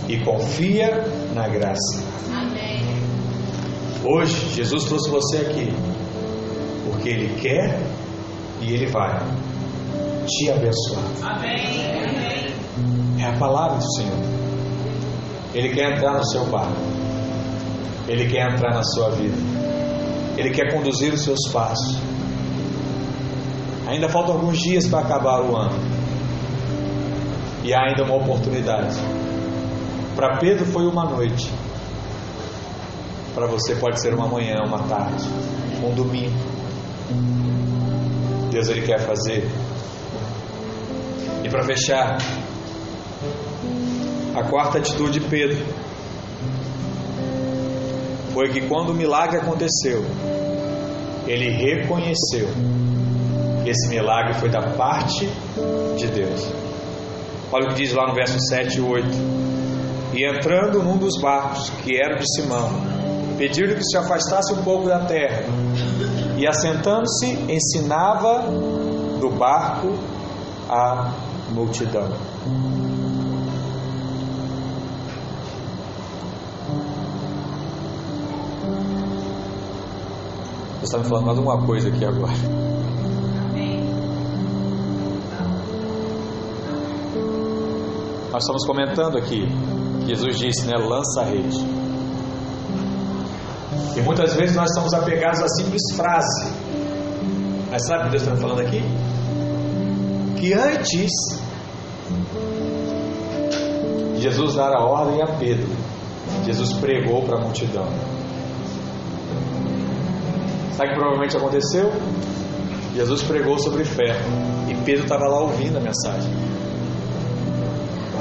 e confia na graça. Amém. Hoje, Jesus trouxe você aqui porque Ele quer e Ele vai te abençoar. Amém. É a palavra do Senhor. Ele quer entrar no seu barco. Ele quer entrar na sua vida. Ele quer conduzir os seus passos. Ainda faltam alguns dias para acabar o ano. E há ainda uma oportunidade. Para Pedro foi uma noite. Para você pode ser uma manhã, uma tarde, um domingo. Deus ele quer fazer. E para fechar, a quarta atitude de Pedro foi que quando o milagre aconteceu, ele reconheceu que esse milagre foi da parte de Deus. Olha o que diz lá no verso 7 e 8. E entrando num dos barcos, que era de Simão, pediram que se afastasse um pouco da terra. E assentando-se, ensinava do barco a multidão. Você está me falando mais uma coisa aqui agora. Nós estamos comentando aqui, Jesus disse, né? Lança a rede. E muitas vezes nós estamos apegados a simples frase. Mas sabe o que Deus está falando aqui? Que antes Jesus dar a ordem a Pedro, Jesus pregou para a multidão. Sabe o que provavelmente aconteceu? Jesus pregou sobre fé e Pedro estava lá ouvindo a mensagem.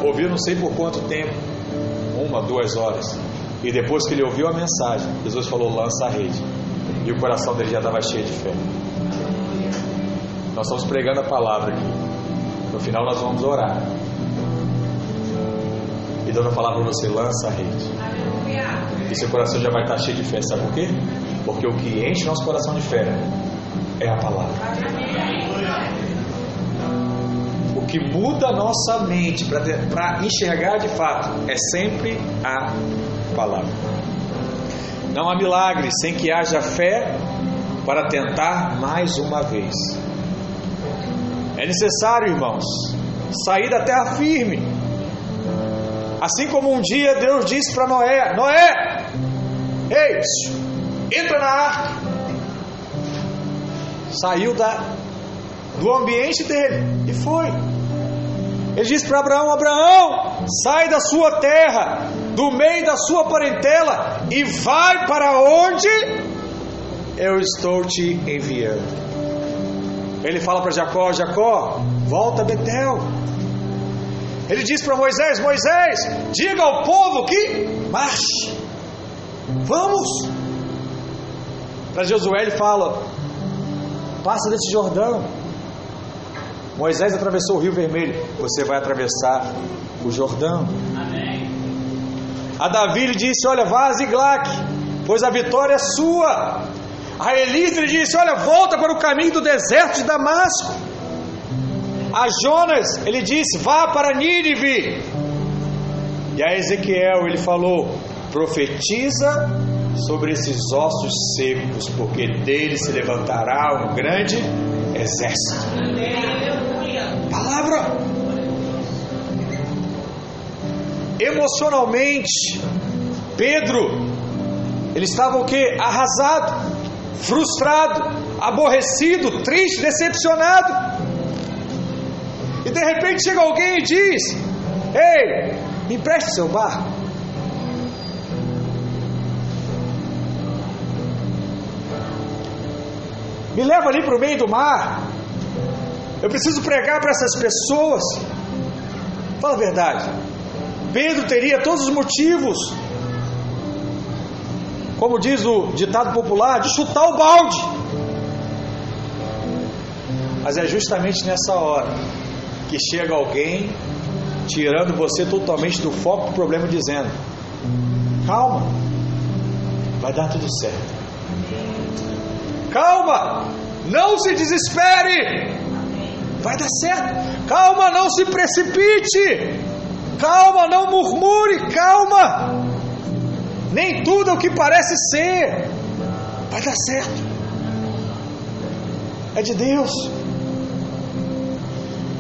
ouviu não sei por quanto tempo uma, duas horas. E depois que ele ouviu a mensagem, Jesus falou: lança a rede. E o coração dele já estava cheio de fé. Nós estamos pregando a palavra aqui. No final nós vamos orar. E Deus vai falar para você: lança a rede. E seu coração já vai estar cheio de fé. Sabe por quê? Porque o que enche nosso coração de fé é a palavra. O que muda a nossa mente para enxergar de fato é sempre a palavra. Não há milagre sem que haja fé para tentar mais uma vez. É necessário, irmãos, sair da terra firme. Assim como um dia Deus disse para Noé: Noé, ei, entra na arca. Saiu da, do ambiente dele e foi. Ele disse para Abraão: Abraão, sai da sua terra, do meio da sua parentela e vai para onde eu estou te enviando. Ele fala para Jacó: Jacó, volta a Betel. Ele diz para Moisés: Moisés, diga ao povo que marche. Vamos. Para Josué ele fala: passa desse Jordão. Moisés atravessou o Rio Vermelho. Você vai atravessar o Jordão. A Davi ele disse: Olha, vá a Ziglac, pois a vitória é sua. A Elias ele disse: Olha, volta para o caminho do deserto de Damasco. A Jonas ele disse: Vá para Nínive. E a Ezequiel ele falou: Profetiza sobre esses ossos secos, porque deles se levantará um grande exército. Palavra. Emocionalmente, Pedro, ele estava o que? Arrasado, frustrado, aborrecido, triste, decepcionado. E de repente chega alguém e diz: Ei, me empreste seu barco. Me leva ali para o meio do mar. Eu preciso pregar para essas pessoas. Fala a verdade. Pedro teria todos os motivos, como diz o ditado popular, de chutar o balde. Mas é justamente nessa hora que chega alguém tirando você totalmente do foco do problema, dizendo: Calma, vai dar tudo certo. Calma, não se desespere, vai dar certo. Calma, não se precipite. Calma, não murmure, calma. Nem tudo é o que parece ser. Vai dar certo. É de Deus.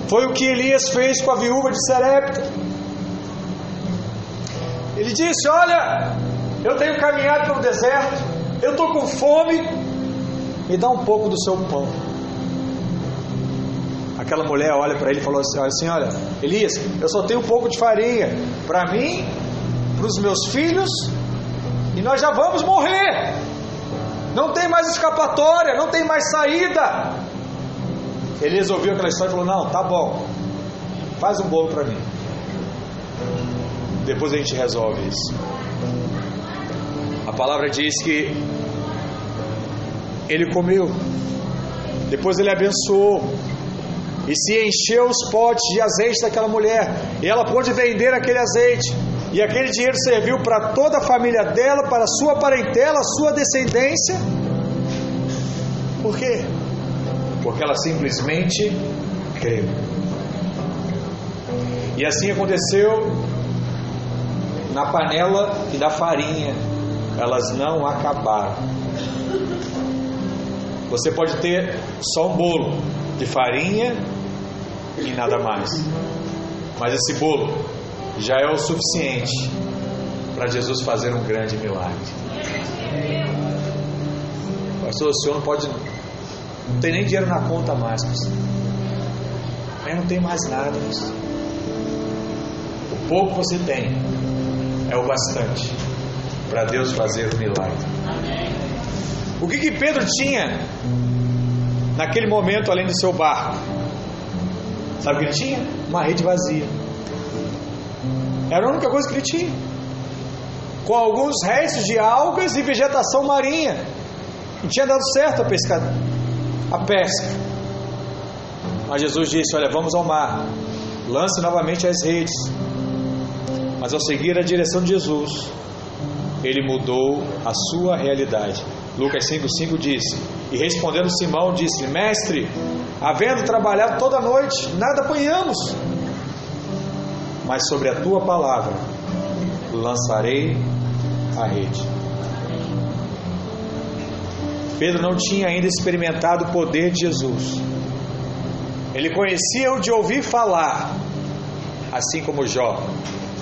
Foi o que Elias fez com a viúva de Serepta. Ele disse: Olha, eu tenho caminhado pelo deserto, eu estou com fome, me dá um pouco do seu pão. Aquela mulher olha para ele e falou assim: Olha, olha, Elias, eu só tenho um pouco de farinha para mim, para os meus filhos, e nós já vamos morrer. Não tem mais escapatória, não tem mais saída. Elias ouviu aquela história e falou: Não, tá bom, faz um bolo para mim. Depois a gente resolve isso. A palavra diz que ele comeu, depois ele abençoou, e se encheu os potes de azeite daquela mulher, e ela pôde vender aquele azeite, e aquele dinheiro serviu para toda a família dela, para sua parentela, sua descendência. Por quê? Porque ela simplesmente creu. E assim aconteceu na panela e da farinha, elas não acabaram. Você pode ter só um bolo de farinha e nada mais. Mas esse bolo já é o suficiente para Jesus fazer um grande milagre. Pastor, o senhor não pode. Não tem nem dinheiro na conta mais. Mas não tem mais nada. O pouco que você tem é o bastante para Deus fazer o milagre. O que, que Pedro tinha naquele momento além do seu barco? Sabe o que ele tinha? Uma rede vazia. Era a única coisa que ele tinha. Com alguns restos de algas e vegetação marinha. Não tinha dado certo a pesca. A pesca. Mas Jesus disse: Olha, vamos ao mar. Lance novamente as redes. Mas ao seguir a direção de Jesus, ele mudou a sua realidade. Lucas 5,5 diz: E respondendo Simão, disse: Mestre, havendo trabalhado toda noite, nada apanhamos, mas sobre a tua palavra lançarei a rede. Pedro não tinha ainda experimentado o poder de Jesus. Ele conhecia o de ouvir falar, assim como Jó.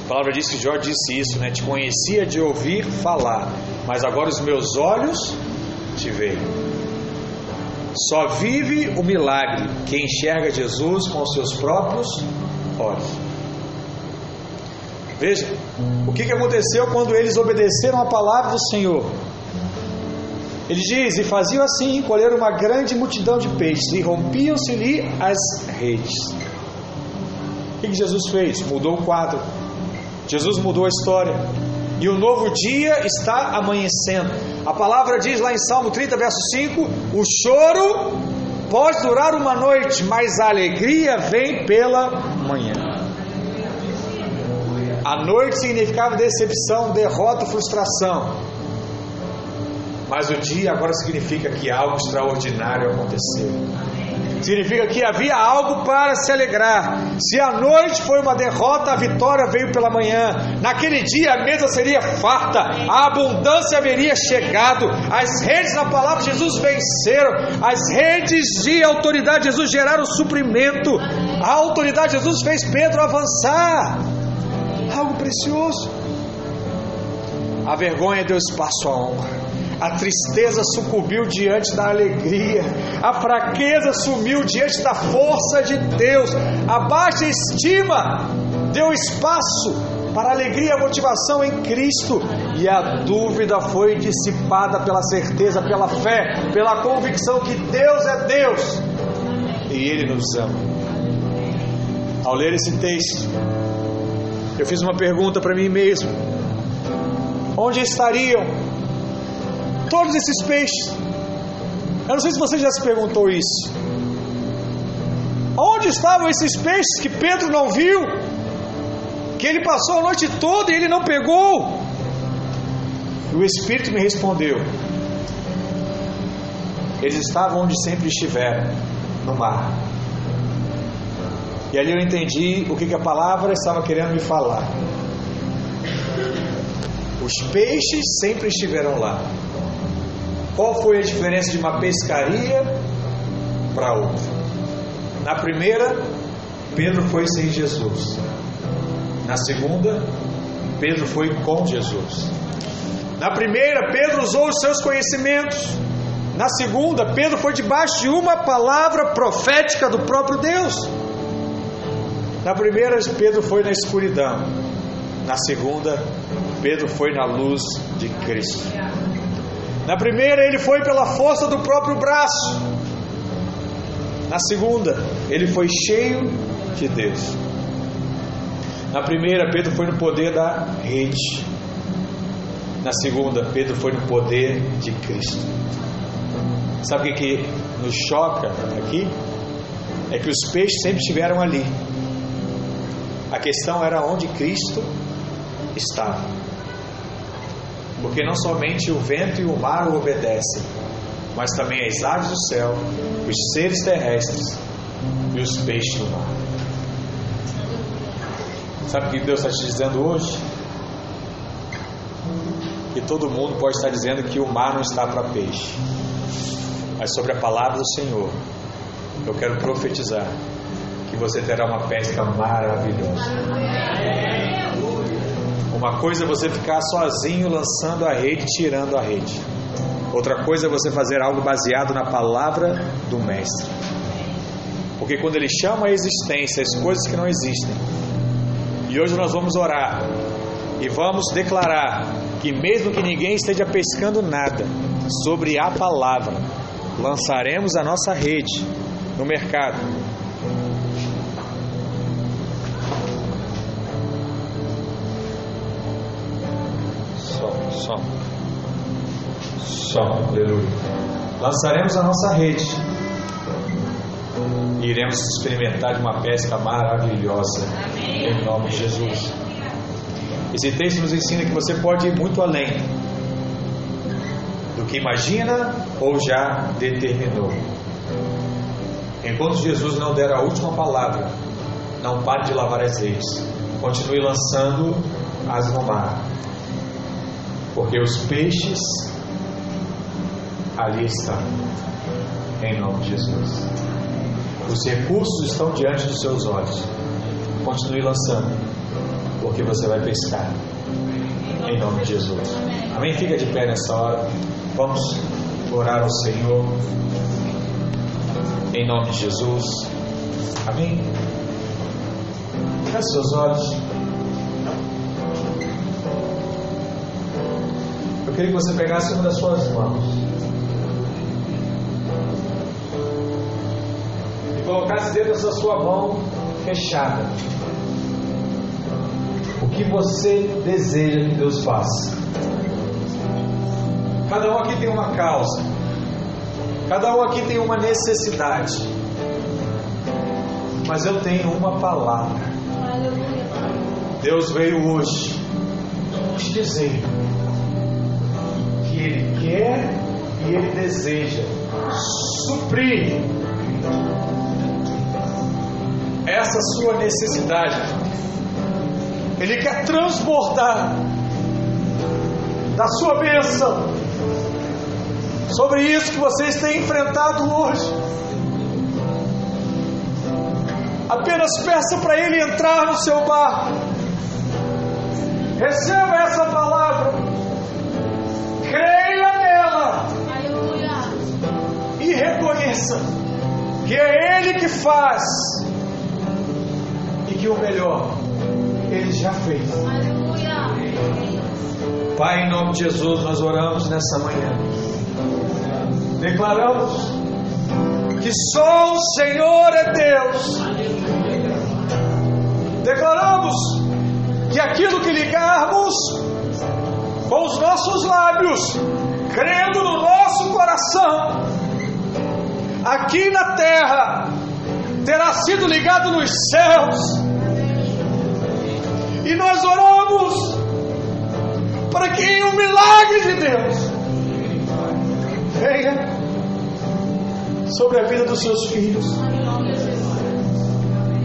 A palavra diz que Jó disse isso, né? Te conhecia de ouvir falar, mas agora os meus olhos te veem. Só vive o milagre quem enxerga Jesus com os seus próprios olhos. Veja, o que aconteceu quando eles obedeceram a palavra do Senhor? Ele diz: E faziam assim, colheram uma grande multidão de peixes, e rompiam-se-lhe as redes. O que Jesus fez? Mudou o quadro. Jesus mudou a história. E o novo dia está amanhecendo. A palavra diz lá em Salmo 30, verso 5: O choro pode durar uma noite, mas a alegria vem pela manhã. A noite significava decepção, derrota, frustração. Mas o dia agora significa que algo extraordinário aconteceu. Significa que havia algo para se alegrar. Se a noite foi uma derrota, a vitória veio pela manhã. Naquele dia a mesa seria farta, a abundância haveria chegado. As redes na palavra de Jesus venceram. As redes de autoridade de Jesus geraram suprimento. A autoridade de Jesus fez Pedro avançar. Algo precioso. A vergonha deu espaço à honra. A tristeza sucumbiu diante da alegria, a fraqueza sumiu diante da força de Deus, a baixa estima deu espaço para a alegria e a motivação em Cristo, e a dúvida foi dissipada pela certeza, pela fé, pela convicção que Deus é Deus e Ele nos ama. Ao ler esse texto, eu fiz uma pergunta para mim mesmo: onde estariam todos esses peixes. Eu não sei se você já se perguntou isso. Onde estavam esses peixes que Pedro não viu? Que ele passou a noite toda e ele não pegou? E o Espírito me respondeu: Eles estavam onde sempre estiveram, no mar. E ali eu entendi o que, que a palavra estava querendo me falar. Os peixes sempre estiveram lá. Qual foi a diferença de uma pescaria para outra? Na primeira, Pedro foi sem Jesus. Na segunda, Pedro foi com Jesus. Na primeira, Pedro usou os seus conhecimentos. Na segunda, Pedro foi debaixo de uma palavra profética do próprio Deus. Na primeira, Pedro foi na escuridão. Na segunda, Pedro foi na luz de Cristo. Na primeira, ele foi pela força do próprio braço. Na segunda, ele foi cheio de Deus. Na primeira, Pedro foi no poder da rede. Na segunda, Pedro foi no poder de Cristo. Sabe o que, que nos choca aqui? É que os peixes sempre estiveram ali. A questão era onde Cristo estava. Porque não somente o vento e o mar o obedecem, mas também as aves do céu, os seres terrestres e os peixes do mar. Sabe o que Deus está te dizendo hoje? Que todo mundo pode estar dizendo que o mar não está para peixe. Mas sobre a palavra do Senhor, eu quero profetizar que você terá uma pesca maravilhosa. Uma coisa é você ficar sozinho lançando a rede, tirando a rede. Outra coisa é você fazer algo baseado na palavra do Mestre. Porque quando ele chama a existência as coisas que não existem, e hoje nós vamos orar e vamos declarar que, mesmo que ninguém esteja pescando nada, sobre a palavra, lançaremos a nossa rede no mercado Som. Som. Aleluia. Lançaremos a nossa rede. E iremos experimentar de uma pesca maravilhosa. Em nome de Jesus. Esse texto nos ensina que você pode ir muito além do que imagina ou já determinou. Enquanto Jesus não der a última palavra, não pare de lavar as redes. Continue lançando as no mar. Porque os peixes ali estão. Em nome de Jesus. Os recursos estão diante dos seus olhos. Continue lançando. Porque você vai pescar. Em nome de Jesus. Amém? Fica de pé nessa hora. Vamos orar ao Senhor. Em nome de Jesus. Amém? Feche seus olhos. Queria que você pegasse uma das suas mãos. E colocasse dentro dessa sua mão fechada. O que você deseja que Deus faça. Cada um aqui tem uma causa, cada um aqui tem uma necessidade, mas eu tenho uma palavra. Deus veio hoje te dizer Ele quer e Ele deseja suprir essa sua necessidade. Ele quer transbordar da sua bênção sobre isso que vocês têm enfrentado hoje. Apenas peça para Ele entrar no seu barco. Receba essa palavra. Que é Ele que faz. E que o melhor Ele já fez. Pai, em nome de Jesus, nós oramos nessa manhã. Declaramos que só o Senhor é Deus. Declaramos que aquilo que ligarmos com os nossos lábios, crendo no nosso coração, aqui na terra, terá sido ligado nos céus. E nós oramos para que o milagre de Deus venha sobre a vida dos seus filhos.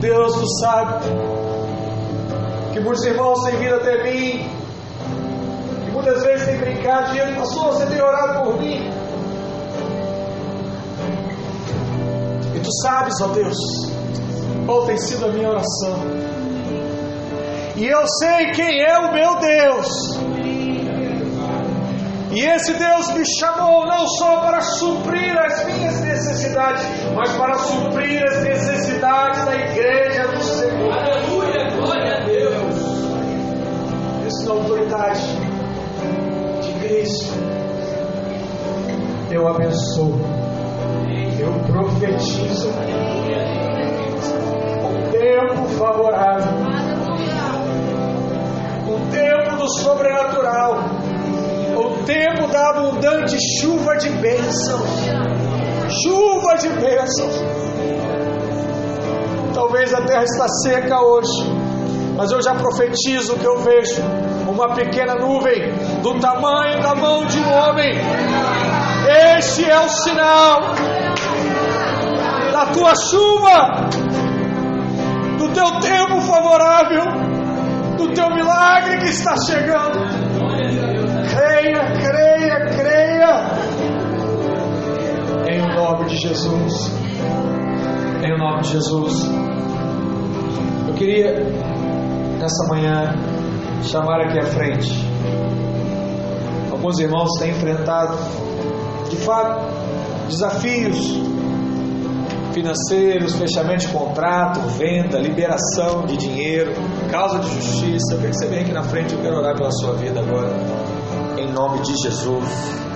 Deus o sabe que muitos irmãos têm vindo até mim e muitas vezes têm brincado dizendo, pastor, você tem orado por mim. E tu sabes, ó Deus, qual tem sido a minha oração. E eu sei quem é o meu Deus. E esse Deus me chamou não só para suprir as minhas necessidades, mas para suprir as necessidades da igreja do Senhor. Aleluia, glória a Deus. Isso na autoridade de Cristo. Eu abençoo. Eu profetizo um tempo favorável, um tempo do sobrenatural, o tempo da abundante chuva de bênçãos. Chuva de bênçãos. Talvez a terra está seca hoje, mas eu já profetizo que eu vejo uma pequena nuvem do tamanho da mão de um homem. Este é o sinal da tua chuva, do teu tempo favorável, do teu milagre que está chegando. Creia, creia, creia. Em nome de Jesus. Em nome de Jesus. Eu queria, nessa manhã, chamar aqui à frente. Alguns irmãos têm enfrentado, de fato, desafios financeiros, fechamento de contrato, venda, liberação de dinheiro, causa de justiça. Eu que você venha aqui na frente, eu quero orar pela sua vida agora. Em nome de Jesus.